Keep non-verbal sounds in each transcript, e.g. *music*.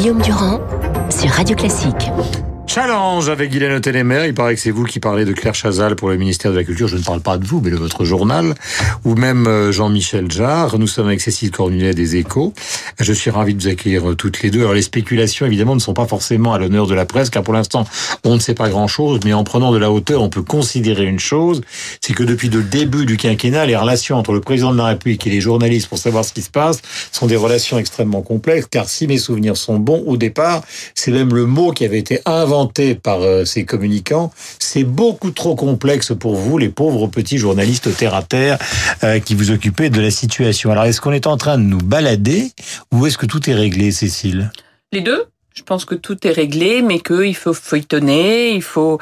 Guillaume Durand sur Radio Classique. Challenge avec Guylaine Télémer. Il paraît que c'est vous qui parlez de Claire Chazal pour le ministère de la Culture. Je ne parle pas de vous, mais de votre journal. Ou même euh, Jean-Michel Jarre. Nous sommes avec Cécile Cornulet des Échos. Je suis ravi de vous accueillir euh, toutes les deux. Alors les spéculations, évidemment, ne sont pas forcément à l'honneur de la presse, car pour l'instant, on ne sait pas grand-chose. Mais en prenant de la hauteur, on peut considérer une chose, c'est que depuis le début du quinquennat, les relations entre le président de la République et les journalistes pour savoir ce qui se passe sont des relations extrêmement complexes, car si mes souvenirs sont bons, au départ, c'est même le mot qui avait été inventé par euh, ces communicants, c'est beaucoup trop complexe pour vous, les pauvres petits journalistes terre à terre euh, qui vous occupez de la situation. Alors, est-ce qu'on est en train de nous balader ou est-ce que tout est réglé, Cécile? Les deux. Je pense que tout est réglé, mais qu'il faut feuilletonner, il faut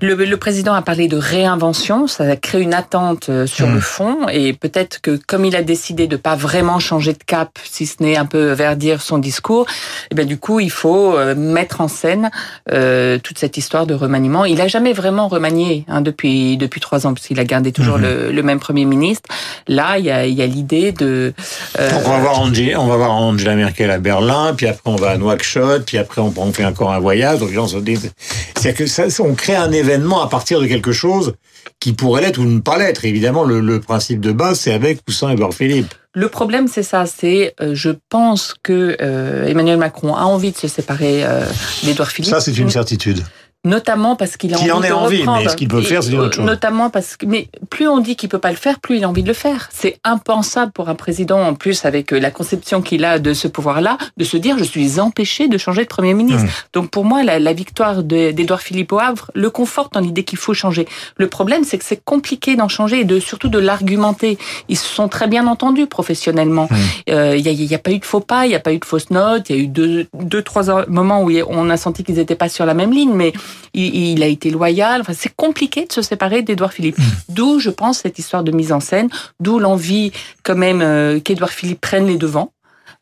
le, le, président a parlé de réinvention, ça crée une attente euh, sur le hmm. fond et peut-être que comme il a décidé de pas vraiment changer de cap, si ce n'est un peu verdir son discours, et eh bien du coup il faut euh, mettre en scène euh, toute cette histoire de remaniement. Il a jamais vraiment remanié hein, depuis depuis trois ans puisqu'il a gardé toujours hmm. le, le, même premier ministre. Là il y a, y a l'idée de. Euh, on va voir Angela, on va voir Angela Merkel à Berlin, puis après on va à Nouakchott, puis après on, on fait encore un voyage. Donc les gens se disent, c'est que ça, on crée un événement à partir de quelque chose qui pourrait l'être ou ne pas l'être. Évidemment, le, principe de base, c'est avec ou sans Edouard Philippe. Le problème, c'est ça. C'est, euh, je pense que euh, Emmanuel Macron a envie de se séparer euh, d'Edouard Philippe. Ça, c'est une certitude notamment parce qu'il a envie en de envie, reprendre. mais ce qu'il peut faire, c'est autre chose. Notamment parce que, mais plus on dit qu'il peut pas le faire, plus il a envie de le faire. C'est impensable pour un président, en plus avec euh, la conception qu'il a de ce pouvoir-là, de se dire je suis empêché de changer de premier ministre. Mmh. Donc pour moi, la, la victoire d'Edouard Philippe au Havre le conforte dans l'idée qu'il faut changer. Le problème, c'est que c'est compliqué d'en changer et de surtout de l'argumenter. Ils se sont très bien entendus professionnellement. Mmh. Euh, il n'y a, a, pas eu de faux pas, il n'y a pas eu de fausses notes. Il y a eu deux, deux trois moments où on a senti qu'ils n'étaient pas sur la même ligne, mais il, il a été loyal. Enfin, c'est compliqué de se séparer d'Edouard Philippe. Mmh. D'où, je pense, cette histoire de mise en scène, d'où l'envie quand même euh, qu'Edouard Philippe prenne les devants.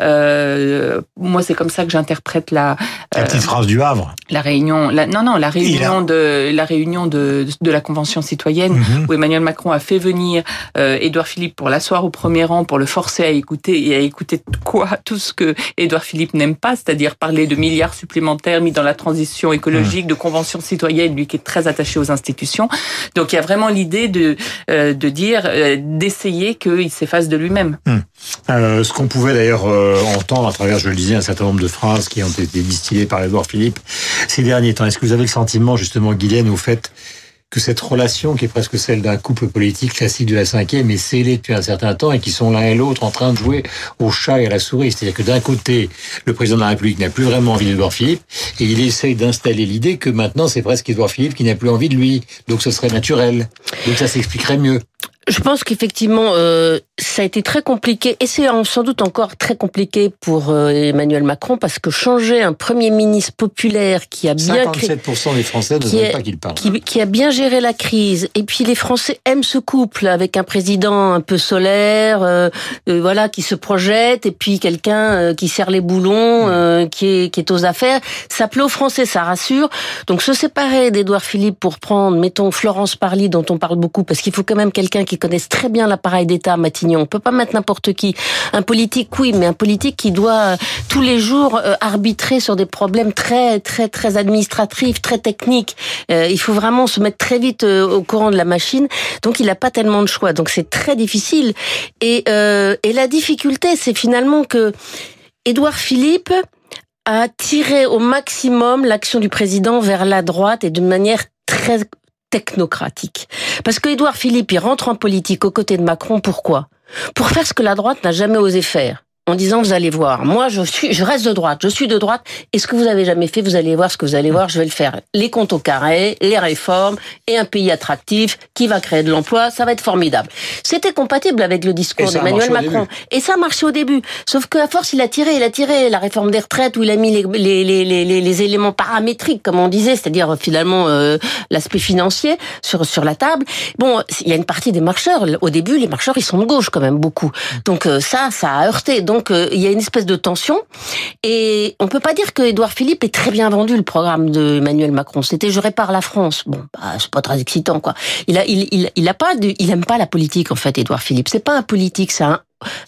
Euh, moi, c'est comme ça que j'interprète la. La petite euh, phrase du Havre. La réunion. La, non, non, la réunion de la réunion de, de la convention citoyenne mm-hmm. où Emmanuel Macron a fait venir euh, Édouard Philippe pour l'asseoir au premier rang, pour le forcer à écouter et à écouter quoi *laughs* tout ce que Édouard Philippe n'aime pas, c'est-à-dire parler de milliards supplémentaires mis dans la transition écologique, mm. de convention citoyenne, lui qui est très attaché aux institutions. Donc il y a vraiment l'idée de euh, de dire euh, d'essayer qu'il s'efface de lui-même. Mm. ce qu'on pouvait d'ailleurs euh, entendre à travers, je le disais, un certain nombre de phrases qui ont été distillées par Edouard Philippe ces derniers temps. Est-ce que vous avez le sentiment, justement, Guylaine, au fait que cette relation qui est presque celle d'un couple politique classique de la cinquième est scellée depuis un certain temps et qui sont l'un et l'autre en train de jouer au chat et à la souris? C'est-à-dire que d'un côté, le président de la République n'a plus vraiment envie d'Edouard Philippe et il essaye d'installer l'idée que maintenant c'est presque Edouard Philippe qui n'a plus envie de lui. Donc ce serait naturel. Donc ça s'expliquerait mieux. Je pense qu'effectivement, euh, ça a été très compliqué, et c'est sans doute encore très compliqué pour euh, Emmanuel Macron, parce que changer un Premier ministre populaire qui a bien... 57% des Français ne savent pas qu'il parle. Qui, qui, a bien géré la crise, et puis les Français aiment ce couple, avec un président un peu solaire, euh, euh voilà, qui se projette, et puis quelqu'un euh, qui serre les boulons, qui, est, qui est aux affaires. Ça plaît aux Français, ça rassure. Donc se séparer d'Édouard Philippe pour prendre, mettons, Florence Parly, dont on parle beaucoup, parce qu'il faut quand même quelqu'un qui connaissent très bien l'appareil d'État à Matignon. On peut pas mettre n'importe qui. Un politique, oui, mais un politique qui doit euh, tous les jours euh, arbitrer sur des problèmes très, très, très administratifs, très techniques. Euh, il faut vraiment se mettre très vite au courant de la machine. Donc, il n'a pas tellement de choix. Donc, c'est très difficile. Et, et la difficulté, c'est finalement que Édouard Philippe a tiré au maximum l'action du président vers la droite et de manière très technocratique. Parce que Édouard Philippe, il rentre en politique aux côtés de Macron, pourquoi? Pour faire ce que la droite n'a jamais osé faire en disant vous allez voir, moi je suis, je reste de droite, je suis de droite, et ce que vous avez jamais fait, vous allez voir ce que vous allez voir, je vais le faire. Les comptes au carré, les réformes et un pays attractif qui va créer de l'emploi, ça va être formidable. C'était compatible avec le discours d'Emmanuel Macron, et ça a marché au début. Sauf qu'à force, il a tiré, il a tiré la réforme des retraites où il a mis les, les, les, les, les éléments paramétriques, comme on disait, c'est-à-dire finalement euh, l'aspect financier sur sur la table. Bon, il y a une partie des marcheurs. Au début, les marcheurs, ils sont de gauche quand même beaucoup. Donc euh, ça, ça a heurté. Donc donc euh, il y a une espèce de tension. Et on peut pas dire que Édouard Philippe est très bien vendu le programme de Emmanuel Macron. C'était je répare la France. Bon, bah, c'est pas très excitant quoi. Il a il, il, il a pas il aime pas la politique en fait Édouard Philippe. C'est pas un politique, c'est un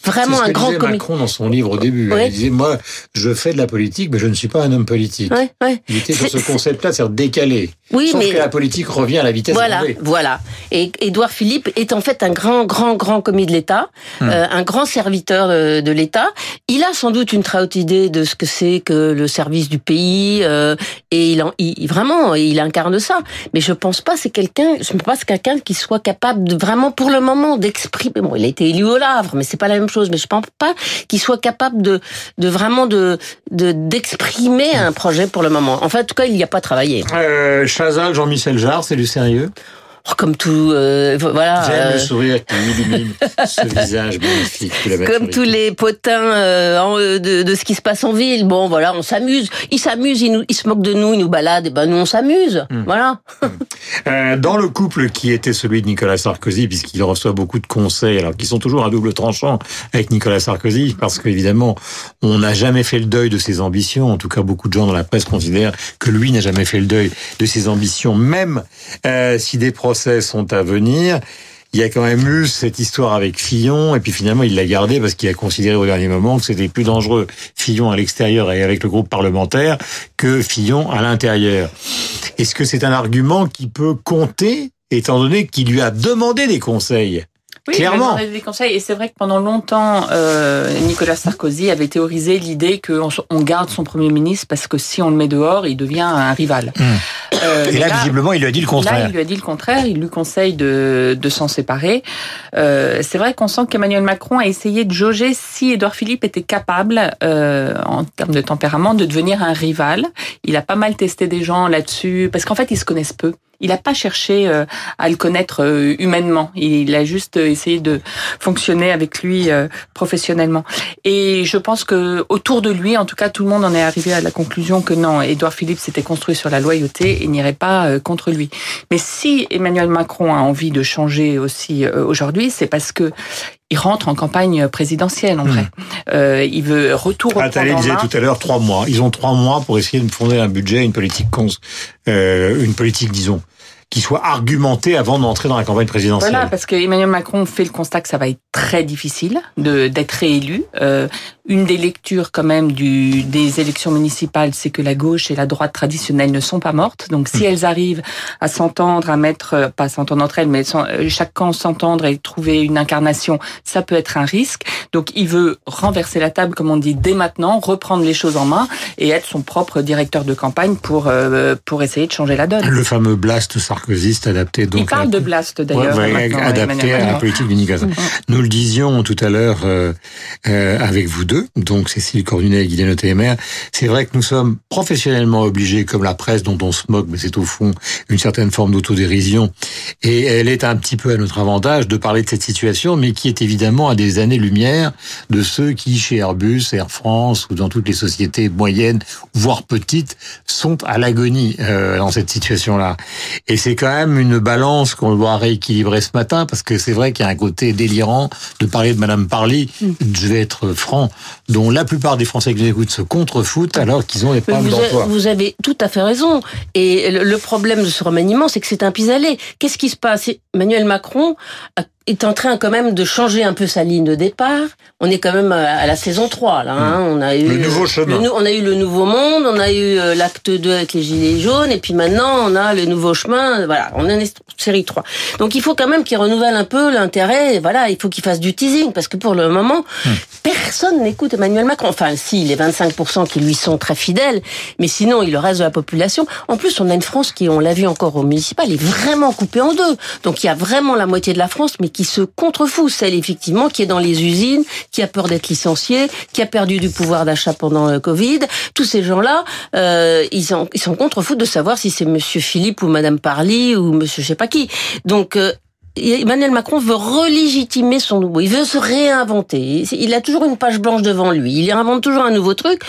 vraiment ce un que grand commis. Macron dans son livre au début. Ouais. Il disait moi, je fais de la politique, mais je ne suis pas un homme politique. Ouais, ouais. Il était sur C'est- ce concept-là, c'est-à-dire décalé. Oui, Sauf mais que la politique revient à la vitesse voilà, voilà. Et Édouard Philippe est en fait un grand, grand, grand commis de l'État, Hmm. euh, un grand serviteur euh, de l'État. Il a sans doute une très haute idée de ce que c'est que le service du pays, euh, et il, en, il vraiment, il incarne ça. Mais je pense pas c'est quelqu'un, je pense pas c'est quelqu'un qui soit capable de vraiment, pour le moment, d'exprimer. Bon, il a été élu au Havre, mais c'est pas la même chose. Mais je pense pas qu'il soit capable de, de vraiment de, de d'exprimer un projet pour le moment. Enfin, en tout cas, il n'y a pas travaillé. Euh, Chazal, Jean-Michel Jarre, c'est du sérieux? Oh, Comme tout, euh, voilà. J'aime euh, le sourire qui illumine *laughs* ce visage magnifique Comme tous les potins euh, euh, de, de ce qui se passe en ville. Bon, voilà, on s'amuse. Ils s'amusent, ils, nous, ils se moquent de nous, ils nous baladent. Et ben nous, on s'amuse. Hmm. Voilà. Euh, dans le couple qui était celui de Nicolas Sarkozy, puisqu'il reçoit beaucoup de conseils, alors qui sont toujours à double tranchant avec Nicolas Sarkozy, parce qu'évidemment, on n'a jamais fait le deuil de ses ambitions. En tout cas, beaucoup de gens dans la presse considèrent que lui n'a jamais fait le deuil de ses ambitions, même euh, si des procès sont à venir. Il y a quand même eu cette histoire avec Fillon, et puis finalement il l'a gardé parce qu'il a considéré au dernier moment que c'était plus dangereux Fillon à l'extérieur et avec le groupe parlementaire que Fillon à l'intérieur. Est-ce que c'est un argument qui peut compter, étant donné qu'il lui a demandé des conseils? Oui, Clairement. il des conseils. Et c'est vrai que pendant longtemps, euh, Nicolas Sarkozy avait théorisé l'idée qu'on on garde son Premier ministre parce que si on le met dehors, il devient un rival. Euh, Et là, visiblement, il lui a dit le Là, contraire. il lui a dit le contraire. Il lui conseille de, de s'en séparer. Euh, c'est vrai qu'on sent qu'Emmanuel Macron a essayé de jauger si Édouard Philippe était capable, euh, en termes de tempérament, de devenir un rival. Il a pas mal testé des gens là-dessus, parce qu'en fait, ils se connaissent peu. Il n'a pas cherché euh, à le connaître euh, humainement. Il a juste euh, essayé de fonctionner avec lui euh, professionnellement. Et je pense que autour de lui, en tout cas, tout le monde en est arrivé à la conclusion que non, Édouard Philippe s'était construit sur la loyauté et n'irait pas euh, contre lui. Mais si Emmanuel Macron a envie de changer aussi euh, aujourd'hui, c'est parce que il rentre en campagne présidentielle en vrai. Euh, il veut retour au Attalé en disait tout à l'heure trois mois. Ils ont trois mois pour essayer de fonder un budget, une politique, cons, euh, une politique, disons, qui soit argumentée avant d'entrer dans la campagne présidentielle. Voilà, parce que Emmanuel Macron fait le constat que ça va être très difficile de d'être réélu. Euh, une des lectures quand même du, des élections municipales, c'est que la gauche et la droite traditionnelle ne sont pas mortes. Donc si elles arrivent à s'entendre, à mettre, euh, pas s'entendre entre elles, mais sans- euh, chaque camp s'entendre et trouver une incarnation, ça peut être un risque. Donc il veut renverser la table, comme on dit, dès maintenant, reprendre les choses en main et être son propre directeur de campagne pour euh, pour essayer de changer la donne. Le fameux blast sarkozyste adapté donc Il parle à- de blast Ouais, d'ailleurs. ouais, maintenant, adapté à la politique du Nicolas. Nous le disions tout à l'heure euh, euh, avec vous deux, donc Cécile Cornunet et Guylaine Témér, c'est vrai que nous sommes professionnellement obligés, comme la presse dont on se moque, mais c'est au fond une certaine forme d'autodérision, et elle est un petit peu à notre avantage de parler de cette situation, mais qui est évidemment à des années-lumière de ceux qui, chez Airbus, Air France ou dans toutes les sociétés moyennes, voire petites, sont à l'agonie euh, dans cette situation-là. Et c'est quand même une balance qu'on doit rééquilibrer ce matin, parce que c'est vrai qu'il y a un côté délirant de parler de Madame Parly, je vais être franc, dont la plupart des Français qui nous écoutent se contrefoutent alors qu'ils ont des problèmes d'emploi. vous avez tout à fait raison. Et le, le problème de ce remaniement, c'est que c'est un pis-aller. Qu'est-ce qui se passe? Emmanuel Macron a- est en train quand même de changer un peu sa ligne de départ. On est quand même à la saison 3, là. Hein. On a eu Le nouveau chemin. le on a eu le nouveau monde, on a eu euh, l'acte 2 avec les gilets jaunes, et puis maintenant on a le nouveau chemin. Voilà, on est en série 3. Donc il faut quand même qu'il renouvelle un peu l'intérêt. Voilà, il faut qu'il fasse du teasing, parce que pour le moment, personne n'écoute Emmanuel Macron. Enfin, si, les 25% qui lui sont très fidèles, mais sinon, il le reste de la population. En plus, on a une France qui, on l'a vu encore au municipal, est vraiment coupée en deux. Donc, il y a vraiment la moitié de la France, mais qui se contrefout. Celle, effectivement, qui est dans les usines, qui a peur d'être licenciée, qui a perdu du pouvoir d'achat pendant le Covid. Tous ces gens-là, euh, ils sont, ils sont contrefous de savoir si c'est Monsieur Philippe ou Madame Parly ou Monsieur je sais pas qui. Donc, euh, Emmanuel Macron veut relégitimer son nouveau. Il veut se réinventer. Il a toujours une page blanche devant lui. Il invente toujours un nouveau truc.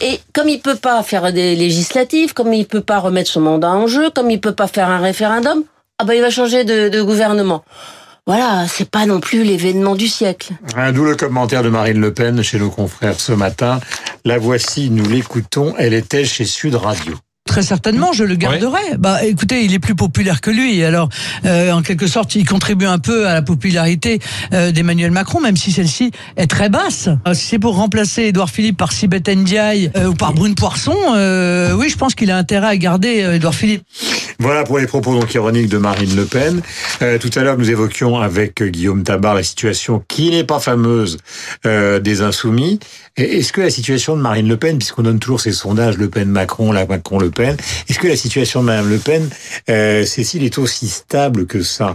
Et comme il peut pas faire des législatives, comme il peut pas remettre son mandat en jeu, comme il peut pas faire un référendum, ah ben il va changer de, de gouvernement. Voilà, c'est pas non plus l'événement du siècle. Un D'où le commentaire de Marine Le Pen chez nos confrères ce matin. La voici, nous l'écoutons. Elle était chez Sud Radio. Très certainement, je le garderai. Bah, écoutez, il est plus populaire que lui. Alors, euh, en quelque sorte, il contribue un peu à la popularité euh, d'Emmanuel Macron, même si celle-ci est très basse. Euh, si c'est pour remplacer Édouard Philippe par Sibeth Ndiaye euh, ou par Brune Poisson, euh, oui, je pense qu'il a intérêt à garder euh, Édouard Philippe. Voilà pour les propos donc ironiques de Marine Le Pen. Euh, tout à l'heure, nous évoquions avec Guillaume Tabar la situation qui n'est pas fameuse euh, des insoumis. Est-ce que la situation de Marine Le Pen, puisqu'on donne toujours ces sondages Le Pen-Macron, la Macron-Le Pen, est-ce que la situation de Madame Le Pen, euh, Cécile, est aussi stable que ça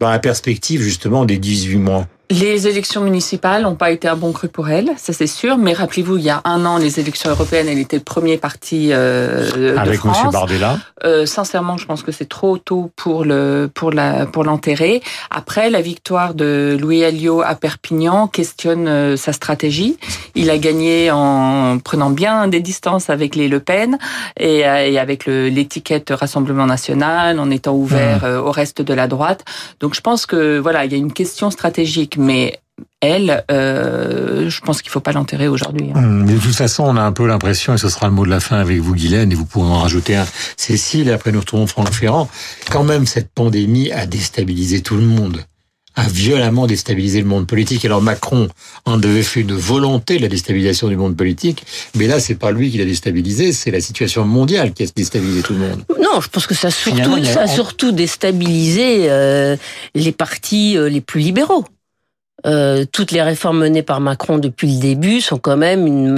dans la perspective justement des 18 mois? Les élections municipales n'ont pas été un bon cru pour elle, ça c'est sûr. Mais rappelez-vous, il y a un an, les élections européennes, elle était le premier parti euh, de avec France. Monsieur Bardella Euh, sincèrement, je pense que c'est trop tôt pour le pour la pour l'enterrer. Après, la victoire de Louis Alliot à Perpignan questionne euh, sa stratégie. Il a gagné en prenant bien des distances avec les Le Pen et, euh, et avec l'étiquette Rassemblement National, en étant ouvert euh, au reste de la droite. Donc, je pense que voilà, il y a une question stratégique, mais elle, euh, je pense qu'il faut pas l'enterrer aujourd'hui. hein. Mais de toute façon, on a un peu l'impression, et ce sera le mot de la fin avec vous, Guylaine, et vous pourrez en rajouter un, Cécile, et après nous retrouvons Franck Ferrand. Quand même, cette pandémie a déstabilisé tout le monde a violemment déstabilisé le monde politique. Alors Macron en devait fait une volonté de la déstabilisation du monde politique, mais là c'est pas lui qui l'a déstabilisé, c'est la situation mondiale qui a déstabilisé tout le monde. Non, je pense que ça a surtout, a- ça a surtout déstabilisé euh, les partis euh, les plus libéraux. Euh, toutes les réformes menées par Macron depuis le début sont quand même une.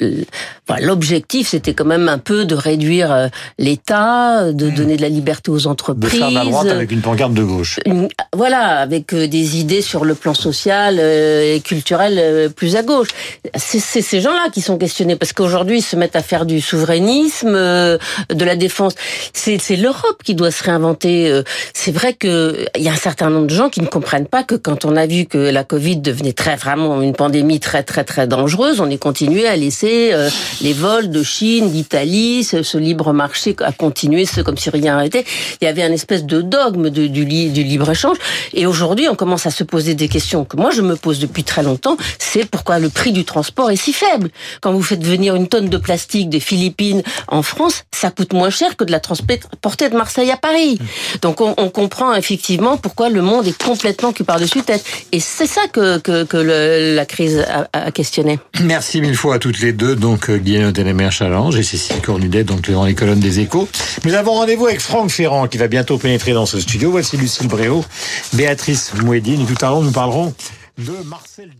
euh, voilà, L'objectif, c'était quand même un peu de réduire euh, l'État, de donner de la liberté aux De entreprises. faire de la droite avec une pancarte de gauche. Une- voilà, avec euh, des idées sur le plan social et culturel plus à gauche. C'est ces gens-là qui sont questionnés parce qu'aujourd'hui ils se mettent à faire du souverainisme, de la défense. C'est l'Europe qui doit se réinventer. C'est vrai que il y a un certain nombre de gens qui ne comprennent pas que quand on a vu que la Covid devenait très vraiment une pandémie très très très dangereuse, on est continué à laisser euh, les vols de Chine, d'Italie, ce, libre marché à continuer, ce comme si rien n'était. Il y avait un espèce de dogme du, li- du libre échange. Et aujourd'hui, on commence à se poser des questions que moi je me pose depuis très longtemps. C'est pourquoi le prix du transport est si faible. Quand vous faites venir une tonne de plastique des Philippines en France, ça coûte moins cher que de la transporter de Marseille à Paris. Donc on, comprend effectivement pourquoi le monde est complètement cul par-dessus tête. Ça que, que, que le- la crise a, a questionné. Merci mille fois à toutes les deux, donc euh, Guylaine Télémère Challenge et Cécile Cornudet, donc dans les colonnes des échos. Nous avons rendez-vous avec Franck Ferrand qui va bientôt pénétrer dans ce studio. Voici Lucille Bréau, Béatrice Mouedine et tout à l'heure nous parlerons de Marcel.